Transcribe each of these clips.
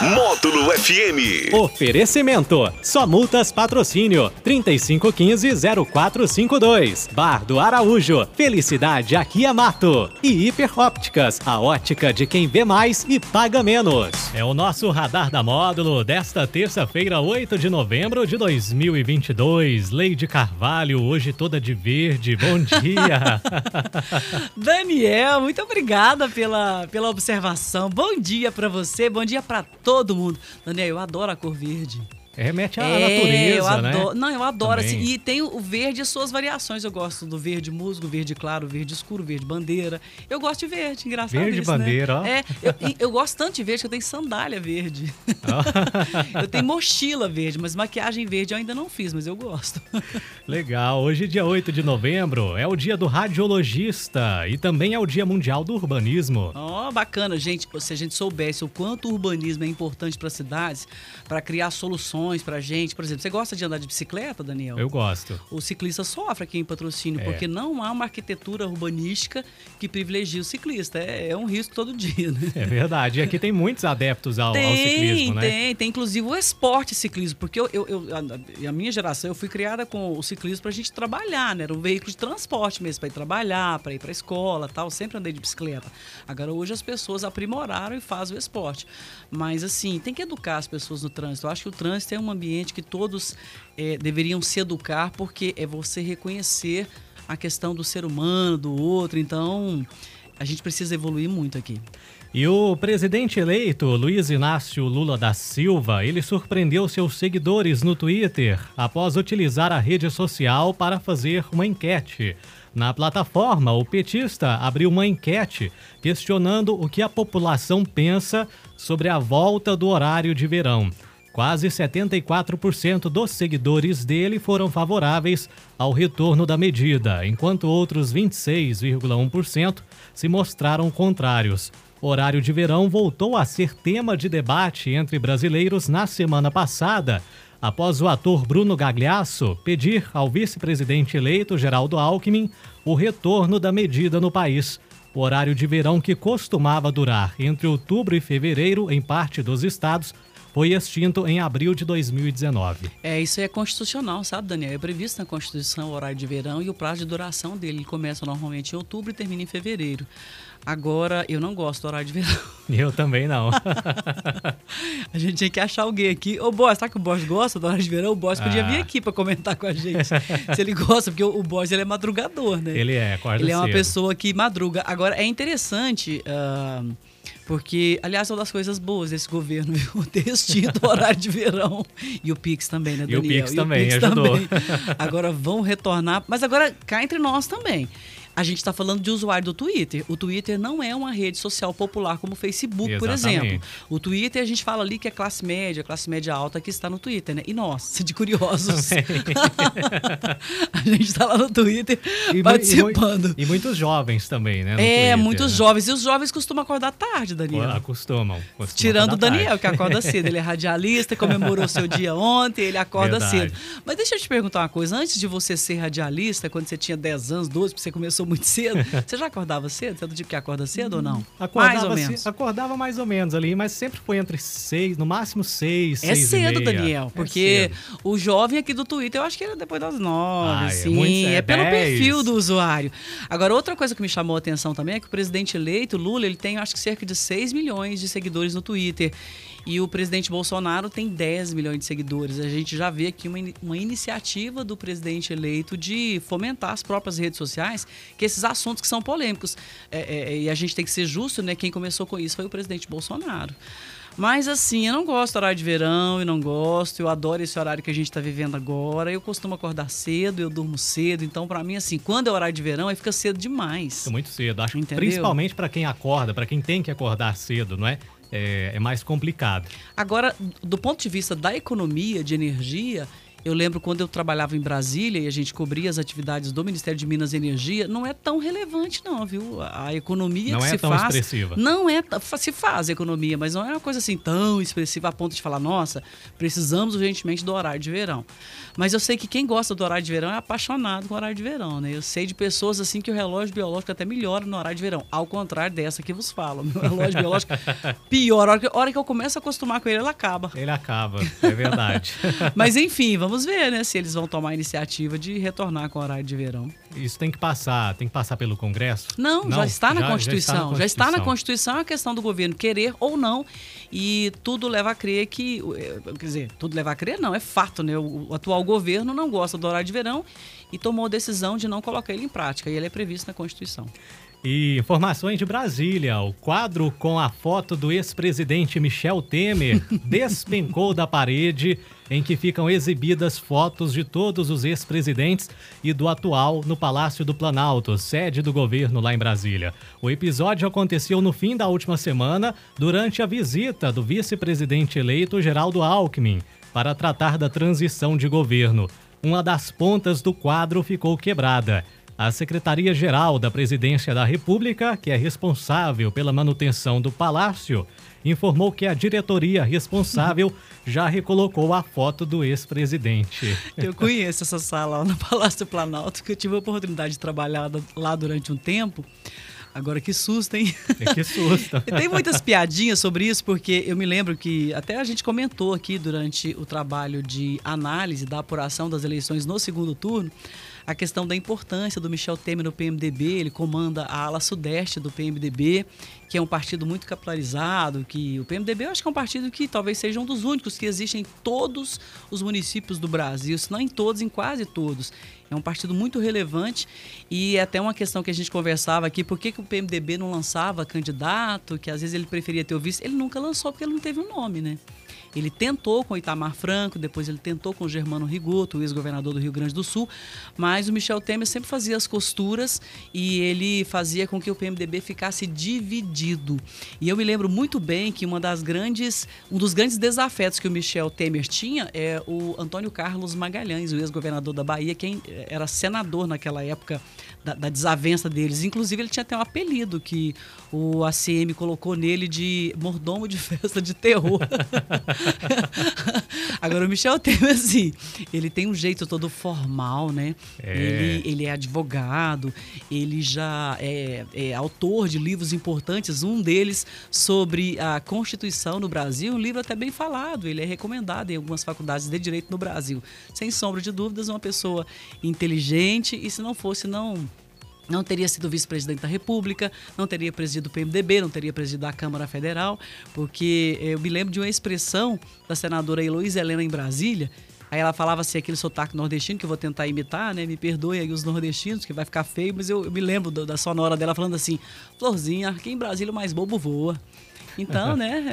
Módulo FM. Oferecimento. Só multas patrocínio 3515-0452. Bar do Araújo. Felicidade aqui é mato. E Hiper Ópticas. A ótica de quem vê mais e paga menos. É o nosso radar da módulo desta terça-feira, 8 de novembro de 2022. Leide Carvalho, hoje toda de verde. Bom dia. Daniel, muito obrigada pela, pela observação. Bom dia pra você, bom dia pra todo mundo. Daniel, eu adoro a cor verde. Remete à É, natureza, eu adoro. né? Não, eu adoro. Assim, e tem o verde e as suas variações. Eu gosto do verde musgo, verde claro, verde escuro, verde bandeira. Eu gosto de verde, engraçado Verde isso, né? bandeira, ó. É, eu, eu gosto tanto de verde que eu tenho sandália verde. eu tenho mochila verde, mas maquiagem verde eu ainda não fiz, mas eu gosto. Legal, hoje dia 8 de novembro é o dia do radiologista e também é o dia mundial do urbanismo. Ó, bacana, gente. Se a gente soubesse o quanto o urbanismo é importante para cidades, para criar soluções pra gente. Por exemplo, você gosta de andar de bicicleta, Daniel? Eu gosto. O ciclista sofre aqui em patrocínio, É. porque não há uma arquitetura urbanística que privilegie o ciclista. É, é um risco todo dia, né? É verdade. E aqui tem muitos adeptos ao, ao ciclismo, né? tem, tem inclusive o esporte ciclismo, porque eu, eu, eu- a, a minha geração, eu fui criada com o ciclismo pra gente trabalhar, né? Era um veículo de transporte mesmo, pra ir trabalhar, pra ir pra escola tal. Sempre andei de bicicleta. Agora, hoje as pessoas aprimoraram e fazem o esporte. Mas, assim, tem que educar as pessoas no trânsito. Eu acho que o trânsito é um ambiente que todos eh, deveriam se educar, porque é você reconhecer a questão do ser humano, do outro. Então, a gente precisa evoluir muito aqui. E o presidente eleito, Luiz Inácio Lula da Silva, ele surpreendeu seus seguidores no Twitter após utilizar a rede social para fazer uma enquete. Na plataforma, o petista abriu uma enquete questionando o que a população pensa sobre a volta do horário de verão. Quase 74% dos seguidores dele foram favoráveis ao retorno da medida, enquanto outros 26,1% se mostraram contrários. Horário de verão voltou a ser tema de debate entre brasileiros na semana passada, após o ator Bruno Gagliasso pedir ao vice-presidente eleito Geraldo Alckmin o retorno da medida no país. O horário de verão que costumava durar entre outubro e fevereiro em parte dos estados foi extinto em abril de 2019. É, isso é constitucional, sabe, Daniel? É previsto na Constituição o horário de verão e o prazo de duração dele. Ele começa normalmente em outubro e termina em fevereiro. Agora, eu não gosto do horário de verão. Eu também não. A gente tinha que achar alguém aqui. Ô, Boss, sabe que o Boss gosta do horário de verão? O Boss podia vir Ah. aqui pra comentar com a gente. se ele gosta, porque o, o Boss ele é madrugador, né? Ele é, acorda Ele é uma cedo. pessoa que madruga. Agora, é interessante, ah, porque, aliás, é uma das coisas boas desse governo, viu? Ter extinto o horário de verão. E o Pix também, né, E o Daniel? Pix também, ajudou. também. Agora vão retornar. Mas agora, cá entre nós também. A gente está falando de usuário do Twitter. O Twitter não é uma rede social popular como o Facebook, por Exatamente. exemplo. O Twitter, a gente fala ali que é classe média, classe média alta que está no Twitter, né? E nós, de curiosos. a gente está lá no Twitter E participando. E, e muitos jovens também, né? É, Twitter, muitos né? jovens. E os jovens costumam acordar tarde, Daniel. Acostumam. costumam Tirando o Daniel, tarde. que acorda cedo. Ele é radialista, comemorou seu dia ontem, ele acorda Verdade. cedo. Mas deixa eu te perguntar uma coisa. Antes de você ser radialista, quando você tinha 10 anos, 12, porque você começou muito cedo, você já acordava cedo? Você é do tipo que acorda cedo ou não? Acordava, Mais ou assim- menos. acordava mais ou menos ali, mas sempre foi entre seis, no máximo seis, É seis e cedo. Daniel, É porque cedo. o jovem aqui do Twitter, eu acho que era depois das nove, Ah, é sim. muito- É, é pelo 10. perfil do usuário. Agora, outra coisa que me chamou a atenção também é que o presidente eleito, Lula, ele tem, acho que cerca de 6 milhões de seguidores no Twitter. E o presidente Bolsonaro tem 10 milhões de seguidores. A gente já vê aqui uma, uma iniciativa do presidente eleito de fomentar as próprias redes sociais, que esses assuntos que são polêmicos. É, é, e a gente tem que ser justo, né? Quem começou com isso foi o presidente Bolsonaro. Mas assim, eu não gosto do horário de verão, eu não gosto, eu adoro esse horário que a gente está vivendo agora. Eu costumo acordar cedo, eu durmo cedo, então para mim assim, quando é horário de verão, aí fica cedo demais. É muito cedo. Acho Entendeu? principalmente para quem acorda, para quem tem que acordar cedo, não é? É, é mais complicado. Agora, do ponto de vista da economia, de energia, Eu lembro quando eu trabalhava em Brasília e a gente cobria as atividades do Ministério de Minas e Energia, não é tão relevante não, viu? A economia não que é se tão faz expressiva. não é se faz a economia, mas não é uma coisa assim tão expressiva a ponto de falar, nossa, precisamos urgentemente do horário de verão. Mas eu sei que quem gosta do horário de verão é apaixonado com o horário de verão, né? Eu sei de pessoas assim que o relógio biológico até melhora no horário de verão, ao contrário dessa que vos falo. Meu relógio biológico piora. A hora que, a hora que eu começo a acostumar com ele, ele acaba. Ele acaba, é verdade. Mas enfim, vamos ver, né, se eles vão tomar a iniciativa de retornar com o horário de verão. Isso tem que passar, tem que passar pelo Congresso? Não, já, está na, Constituição. Já está na Constituição. Já está na Constituição a questão do governo querer ou não. E tudo leva a crer que. eh, Quer dizer, tudo leva a crer, não, é fato, né? O, o atual governo não gosta do horário de verão e tomou a decisão de não colocar ele em prática. E ele é previsto na Constituição. E informações de Brasília. O quadro com a foto do ex-presidente Michel Temer despencou da parede em que ficam exibidas fotos de todos os ex-presidentes e do atual no Palácio do Planalto, sede do governo lá em Brasília. O episódio aconteceu no fim da última semana, durante a visita do vice-presidente eleito Geraldo Alckmin para tratar da transição de governo. Uma das pontas do quadro ficou quebrada. A Secretaria-Geral da Presidência da República, que é responsável pela manutenção do palácio, informou que a diretoria responsável já recolocou a foto do ex-presidente. Eu conheço essa sala lá no Palácio do Planalto, que eu tive a oportunidade de trabalhar lá durante um tempo. Agora que susto, hein? É que susto. Tem muitas piadinhas sobre isso, porque eu me lembro que até a gente comentou aqui durante o trabalho de análise da apuração das eleições no segundo turno, a questão da importância do Michel Temer no PMDB, ele comanda a ala sudeste do PMDB, que é um partido muito capilarizado, que o PMDB eu acho que é um partido que talvez seja um dos únicos que existe em todos os municípios do Brasil, se não em todos, em quase todos. É um partido muito relevante e é até uma questão que a gente conversava aqui, por que, que o PMDB não lançava candidato, que às vezes ele preferia ter o vice, ele nunca lançou porque ele não teve um nome, né? Ele tentou com Itamar Franco, depois ele tentou com Germano Rigoto, o ex-governador do Rio Grande do Sul, mas o Michel Temer sempre fazia as costuras e ele fazia com que o PMDB ficasse dividido. E eu me lembro muito bem que uma das grandes, um dos grandes desafetos que o Michel Temer tinha é o Antônio Carlos Magalhães, o ex-governador da Bahia, quem era senador naquela época da, da, desavença deles. Inclusive, ele tinha até um apelido que o ACM colocou nele de mordomo de festa de terror. Agora, o Michel Temer, assim, ele tem um jeito todo formal, né? É. Ele, ele é advogado, ele já é, é autor de livros importantes, um deles sobre a Constituição no Brasil, um livro até bem falado, ele é recomendado em algumas faculdades de direito no Brasil. Sem sombra de dúvidas, uma pessoa inteligente e se não fosse, não não teria sido vice-presidente da República, não teria presidido o PMDB, não teria presidido a Câmara Federal, porque eu me lembro de uma expressão da senadora Heloísa Helena em Brasília, Aí ela falava assim, aquele sotaque nordestino, que eu vou tentar imitar, né? Me perdoe aí os nordestinos, que vai ficar feio, mas eu, eu me lembro do, da sonora dela falando assim, Florzinha, aqui em Brasília o mais bobo voa. Então, né,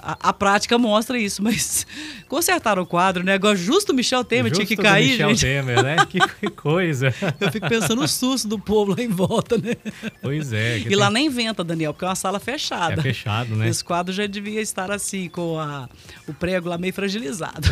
a, a, prática mostra isso, mas consertaram o quadro, né? Agora, justo o Michel Temer Justo tinha que cair, Michel gente. Temer, né? Que coisa. Eu fico pensando no susto do povo lá em volta, né? Pois é. E lá nem venta, Daniel, porque é uma sala fechada. É fechado, né? Esse quadro já devia estar assim, com a, o prego lá meio fragilizado.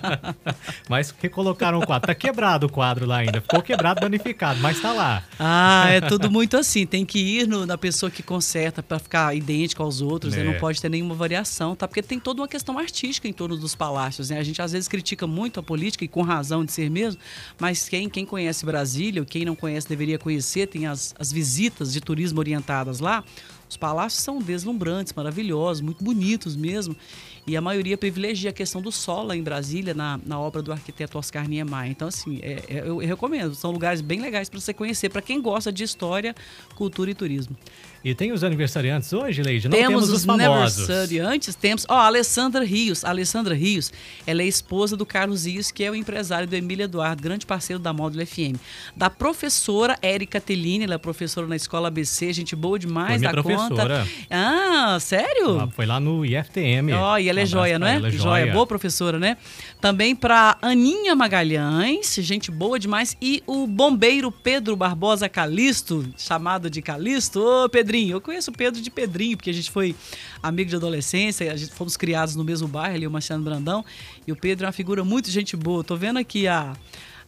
mas recolocaram o quadro. Tá quebrado o quadro lá ainda. Ficou quebrado, danificado, mas tá lá. Ah, é tudo muito assim. Tem que ir no, na pessoa que conserta para ficar idêntico aos outros. É. Né? Não pode ter nenhuma variação, tá? Porque tem toda uma questão artística em torno dos palácios. Né? A gente às vezes critica muito a política e com razão de ser mesmo, mas quem, quem conhece Brasília, ou quem não conhece deveria conhecer, tem as, as visitas de turismo orientadas lá. Os palácios são deslumbrantes, maravilhosos, muito bonitos mesmo. E a maioria privilegia a questão do sol lá em Brasília, na, na obra do arquiteto Oscar Niemeyer. Então, assim, é, é, eu recomendo. São lugares bem legais para você conhecer, para quem gosta de história, cultura e turismo. E tem os aniversariantes hoje, Leide? Não temos, temos os os famosos. aniversariantes, temos... Ó, a Alessandra Rios. A Alessandra Rios, ela é esposa do Carlos Rios, que é o empresário do Emílio Eduardo, grande parceiro da Módulo FM. Da professora Érica Tellini, ela é professora na Escola ABC, gente boa demais Foi da professora. conta. Ah, sério? Ela foi lá no IFTM. Ó, e ela é Um joia, não é? ela, é joia. boa professora, né? Também para Aninha Magalhães, gente boa demais. E o bombeiro Pedro Barbosa Calisto, chamado de Calisto. Ô, Pedrinho, eu conheço o Pedro de Pedrinho, porque a gente foi amigo de adolescência, a gente fomos criados no mesmo bairro ali, o Marciano Brandão. E o Pedro é uma figura muito gente boa. Tô vendo aqui a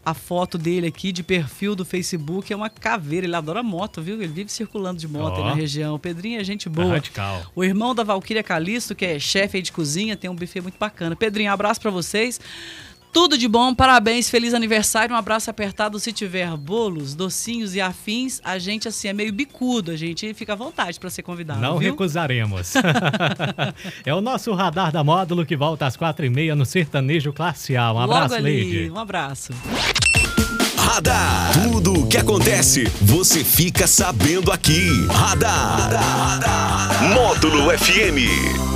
a foto dele aqui de perfil do Facebook é uma caveira. Ele adora moto, viu? Ele vive circulando de moto aí Ó. na região. O Pedrinho é gente boa. radical. O irmão da Valquíria Calisto, que é chefe de cozinha, tem um buffet muito bacana. Pedrinho, abraço pra vocês. Tudo de bom, parabéns, feliz aniversário, um abraço apertado. Se tiver bolos, docinhos e afins, a gente assim é meio bicudo, a gente fica à vontade pra ser convidado. Não viu? recusaremos. é o nosso radar da módulo que volta às quatro e meia no Sertanejo Classe A. Um Logo abraço, ali, Leide. um abraço. Radar. Tudo o que acontece, você fica sabendo aqui. Radar. Módulo FM.